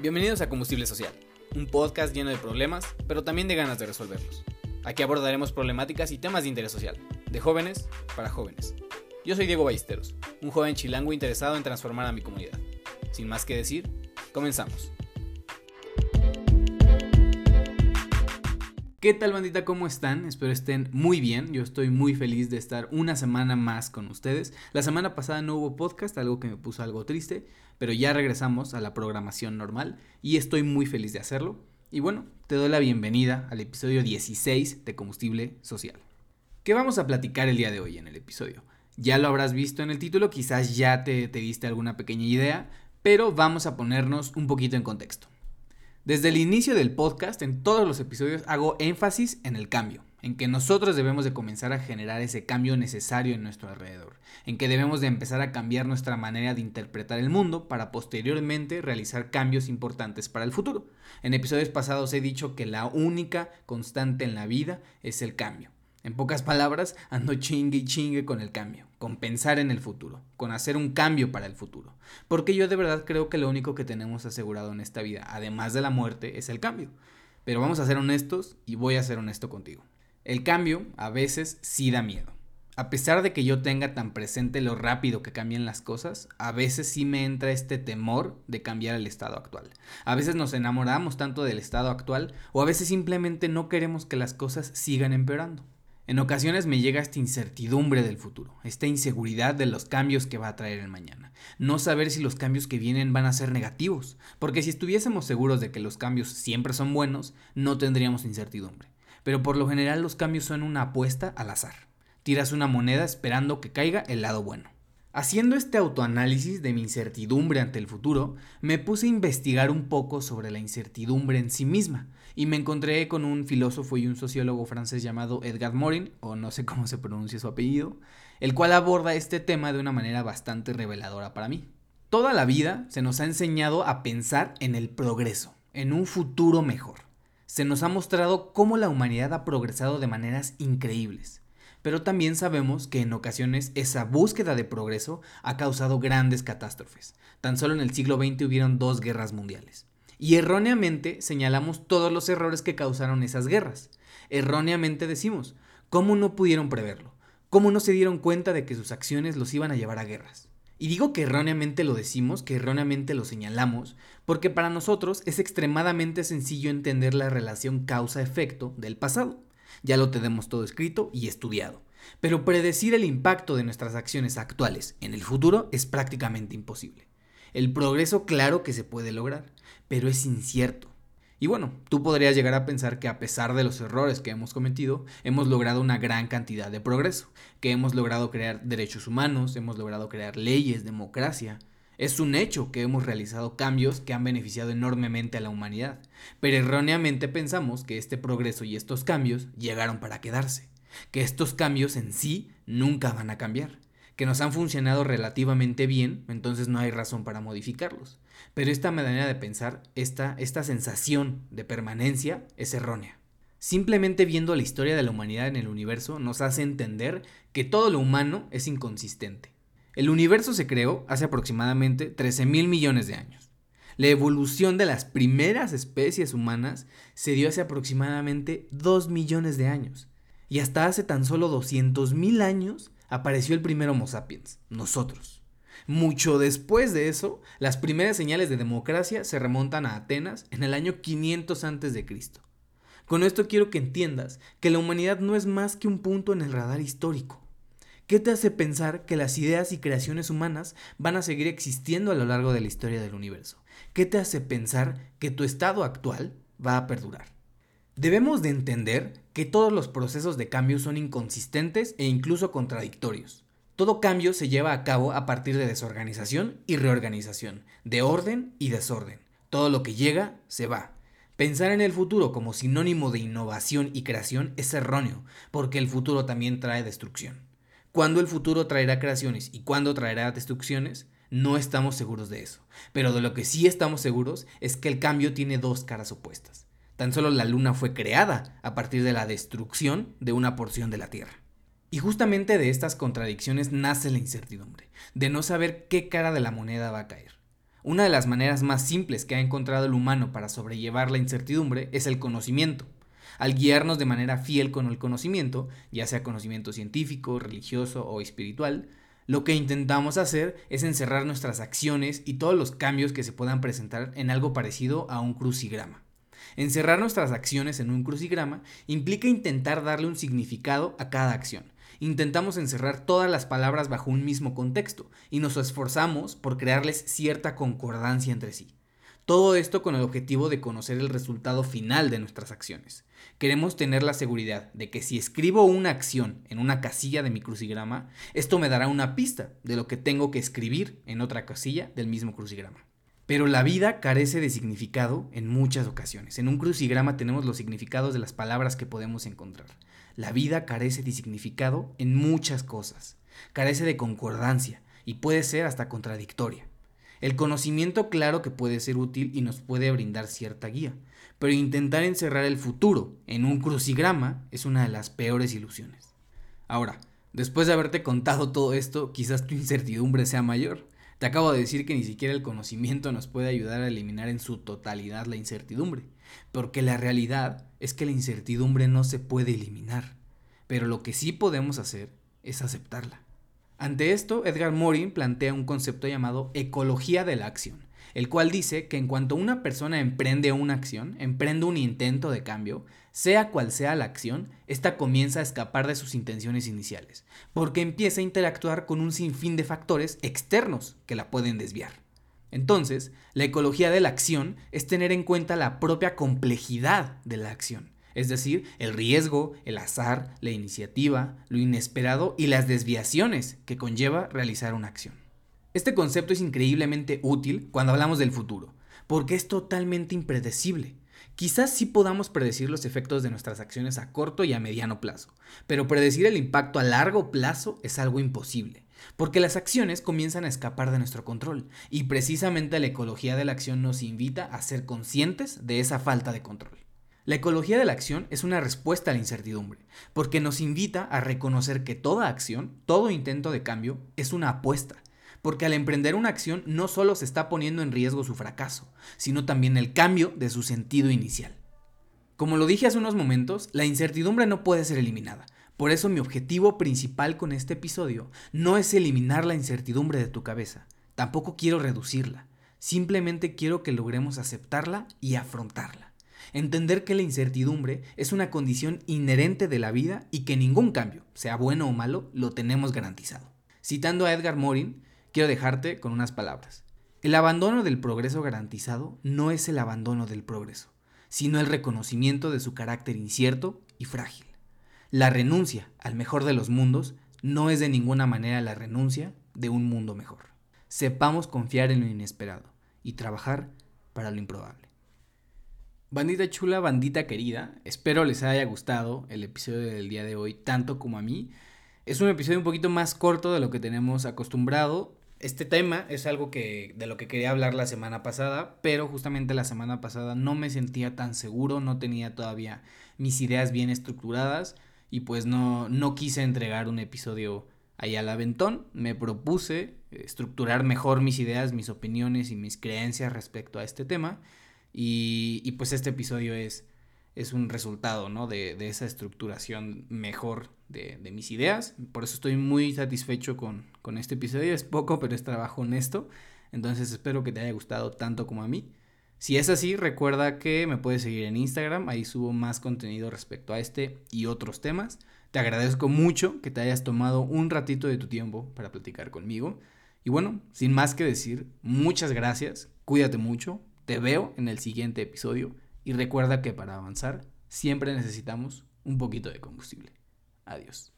Bienvenidos a Combustible Social, un podcast lleno de problemas, pero también de ganas de resolverlos. Aquí abordaremos problemáticas y temas de interés social, de jóvenes para jóvenes. Yo soy Diego Ballesteros, un joven chilango interesado en transformar a mi comunidad. Sin más que decir, comenzamos. ¿Qué tal bandita? ¿Cómo están? Espero estén muy bien. Yo estoy muy feliz de estar una semana más con ustedes. La semana pasada no hubo podcast, algo que me puso algo triste, pero ya regresamos a la programación normal y estoy muy feliz de hacerlo. Y bueno, te doy la bienvenida al episodio 16 de Combustible Social. ¿Qué vamos a platicar el día de hoy en el episodio? Ya lo habrás visto en el título, quizás ya te, te diste alguna pequeña idea, pero vamos a ponernos un poquito en contexto. Desde el inicio del podcast, en todos los episodios, hago énfasis en el cambio, en que nosotros debemos de comenzar a generar ese cambio necesario en nuestro alrededor, en que debemos de empezar a cambiar nuestra manera de interpretar el mundo para posteriormente realizar cambios importantes para el futuro. En episodios pasados he dicho que la única constante en la vida es el cambio. En pocas palabras, ando chingue y chingue con el cambio, con pensar en el futuro, con hacer un cambio para el futuro. Porque yo de verdad creo que lo único que tenemos asegurado en esta vida, además de la muerte, es el cambio. Pero vamos a ser honestos y voy a ser honesto contigo. El cambio a veces sí da miedo. A pesar de que yo tenga tan presente lo rápido que cambian las cosas, a veces sí me entra este temor de cambiar el estado actual. A veces nos enamoramos tanto del estado actual o a veces simplemente no queremos que las cosas sigan empeorando. En ocasiones me llega esta incertidumbre del futuro, esta inseguridad de los cambios que va a traer el mañana. No saber si los cambios que vienen van a ser negativos, porque si estuviésemos seguros de que los cambios siempre son buenos, no tendríamos incertidumbre. Pero por lo general los cambios son una apuesta al azar. Tiras una moneda esperando que caiga el lado bueno. Haciendo este autoanálisis de mi incertidumbre ante el futuro, me puse a investigar un poco sobre la incertidumbre en sí misma, y me encontré con un filósofo y un sociólogo francés llamado Edgar Morin, o no sé cómo se pronuncia su apellido, el cual aborda este tema de una manera bastante reveladora para mí. Toda la vida se nos ha enseñado a pensar en el progreso, en un futuro mejor. Se nos ha mostrado cómo la humanidad ha progresado de maneras increíbles pero también sabemos que en ocasiones esa búsqueda de progreso ha causado grandes catástrofes. Tan solo en el siglo XX hubieron dos guerras mundiales. Y erróneamente señalamos todos los errores que causaron esas guerras. Erróneamente decimos, ¿cómo no pudieron preverlo? ¿Cómo no se dieron cuenta de que sus acciones los iban a llevar a guerras? Y digo que erróneamente lo decimos, que erróneamente lo señalamos, porque para nosotros es extremadamente sencillo entender la relación causa-efecto del pasado. Ya lo tenemos todo escrito y estudiado. Pero predecir el impacto de nuestras acciones actuales en el futuro es prácticamente imposible. El progreso claro que se puede lograr, pero es incierto. Y bueno, tú podrías llegar a pensar que a pesar de los errores que hemos cometido, hemos logrado una gran cantidad de progreso, que hemos logrado crear derechos humanos, hemos logrado crear leyes, democracia. Es un hecho que hemos realizado cambios que han beneficiado enormemente a la humanidad, pero erróneamente pensamos que este progreso y estos cambios llegaron para quedarse, que estos cambios en sí nunca van a cambiar que nos han funcionado relativamente bien, entonces no hay razón para modificarlos. Pero esta manera de pensar, esta, esta sensación de permanencia es errónea. Simplemente viendo la historia de la humanidad en el universo nos hace entender que todo lo humano es inconsistente. El universo se creó hace aproximadamente 13 mil millones de años. La evolución de las primeras especies humanas se dio hace aproximadamente 2 millones de años. Y hasta hace tan solo 200 mil años apareció el primer Homo sapiens, nosotros. Mucho después de eso, las primeras señales de democracia se remontan a Atenas en el año 500 a.C. Con esto quiero que entiendas que la humanidad no es más que un punto en el radar histórico. ¿Qué te hace pensar que las ideas y creaciones humanas van a seguir existiendo a lo largo de la historia del universo? ¿Qué te hace pensar que tu estado actual va a perdurar? Debemos de entender que todos los procesos de cambio son inconsistentes e incluso contradictorios. Todo cambio se lleva a cabo a partir de desorganización y reorganización, de orden y desorden. Todo lo que llega, se va. Pensar en el futuro como sinónimo de innovación y creación es erróneo, porque el futuro también trae destrucción. ¿Cuándo el futuro traerá creaciones y cuándo traerá destrucciones? No estamos seguros de eso, pero de lo que sí estamos seguros es que el cambio tiene dos caras opuestas. Tan solo la luna fue creada a partir de la destrucción de una porción de la Tierra. Y justamente de estas contradicciones nace la incertidumbre, de no saber qué cara de la moneda va a caer. Una de las maneras más simples que ha encontrado el humano para sobrellevar la incertidumbre es el conocimiento. Al guiarnos de manera fiel con el conocimiento, ya sea conocimiento científico, religioso o espiritual, lo que intentamos hacer es encerrar nuestras acciones y todos los cambios que se puedan presentar en algo parecido a un crucigrama. Encerrar nuestras acciones en un crucigrama implica intentar darle un significado a cada acción. Intentamos encerrar todas las palabras bajo un mismo contexto y nos esforzamos por crearles cierta concordancia entre sí. Todo esto con el objetivo de conocer el resultado final de nuestras acciones. Queremos tener la seguridad de que si escribo una acción en una casilla de mi crucigrama, esto me dará una pista de lo que tengo que escribir en otra casilla del mismo crucigrama. Pero la vida carece de significado en muchas ocasiones. En un crucigrama tenemos los significados de las palabras que podemos encontrar. La vida carece de significado en muchas cosas. Carece de concordancia y puede ser hasta contradictoria. El conocimiento claro que puede ser útil y nos puede brindar cierta guía, pero intentar encerrar el futuro en un crucigrama es una de las peores ilusiones. Ahora, después de haberte contado todo esto, quizás tu incertidumbre sea mayor. Te acabo de decir que ni siquiera el conocimiento nos puede ayudar a eliminar en su totalidad la incertidumbre, porque la realidad es que la incertidumbre no se puede eliminar, pero lo que sí podemos hacer es aceptarla. Ante esto, Edgar Morin plantea un concepto llamado ecología de la acción, el cual dice que en cuanto una persona emprende una acción, emprende un intento de cambio, sea cual sea la acción, ésta comienza a escapar de sus intenciones iniciales, porque empieza a interactuar con un sinfín de factores externos que la pueden desviar. Entonces, la ecología de la acción es tener en cuenta la propia complejidad de la acción es decir, el riesgo, el azar, la iniciativa, lo inesperado y las desviaciones que conlleva realizar una acción. Este concepto es increíblemente útil cuando hablamos del futuro, porque es totalmente impredecible. Quizás sí podamos predecir los efectos de nuestras acciones a corto y a mediano plazo, pero predecir el impacto a largo plazo es algo imposible, porque las acciones comienzan a escapar de nuestro control, y precisamente la ecología de la acción nos invita a ser conscientes de esa falta de control. La ecología de la acción es una respuesta a la incertidumbre, porque nos invita a reconocer que toda acción, todo intento de cambio, es una apuesta, porque al emprender una acción no solo se está poniendo en riesgo su fracaso, sino también el cambio de su sentido inicial. Como lo dije hace unos momentos, la incertidumbre no puede ser eliminada. Por eso mi objetivo principal con este episodio no es eliminar la incertidumbre de tu cabeza, tampoco quiero reducirla, simplemente quiero que logremos aceptarla y afrontarla. Entender que la incertidumbre es una condición inherente de la vida y que ningún cambio, sea bueno o malo, lo tenemos garantizado. Citando a Edgar Morin, quiero dejarte con unas palabras. El abandono del progreso garantizado no es el abandono del progreso, sino el reconocimiento de su carácter incierto y frágil. La renuncia al mejor de los mundos no es de ninguna manera la renuncia de un mundo mejor. Sepamos confiar en lo inesperado y trabajar para lo improbable. Bandita chula, bandita querida, espero les haya gustado el episodio del día de hoy tanto como a mí. Es un episodio un poquito más corto de lo que tenemos acostumbrado. Este tema es algo que de lo que quería hablar la semana pasada, pero justamente la semana pasada no me sentía tan seguro, no tenía todavía mis ideas bien estructuradas y pues no no quise entregar un episodio ahí al aventón. Me propuse estructurar mejor mis ideas, mis opiniones y mis creencias respecto a este tema. Y, pues este episodio es, es un resultado, ¿no? De, esa estructuración mejor de, mis ideas. Por eso estoy muy satisfecho con, con este episodio. Es poco, pero es trabajo honesto. Entonces espero que te haya gustado tanto como a mí. Si es así, recuerda que me puedes seguir en Instagram, ahí subo más contenido respecto a este y otros temas. Te agradezco mucho que te hayas tomado un ratito de tu tiempo para platicar conmigo. Y bueno, sin más que decir, muchas gracias, cuídate mucho, te veo en el siguiente episodio y recuerda que para avanzar siempre necesitamos un poquito de combustible. Adiós.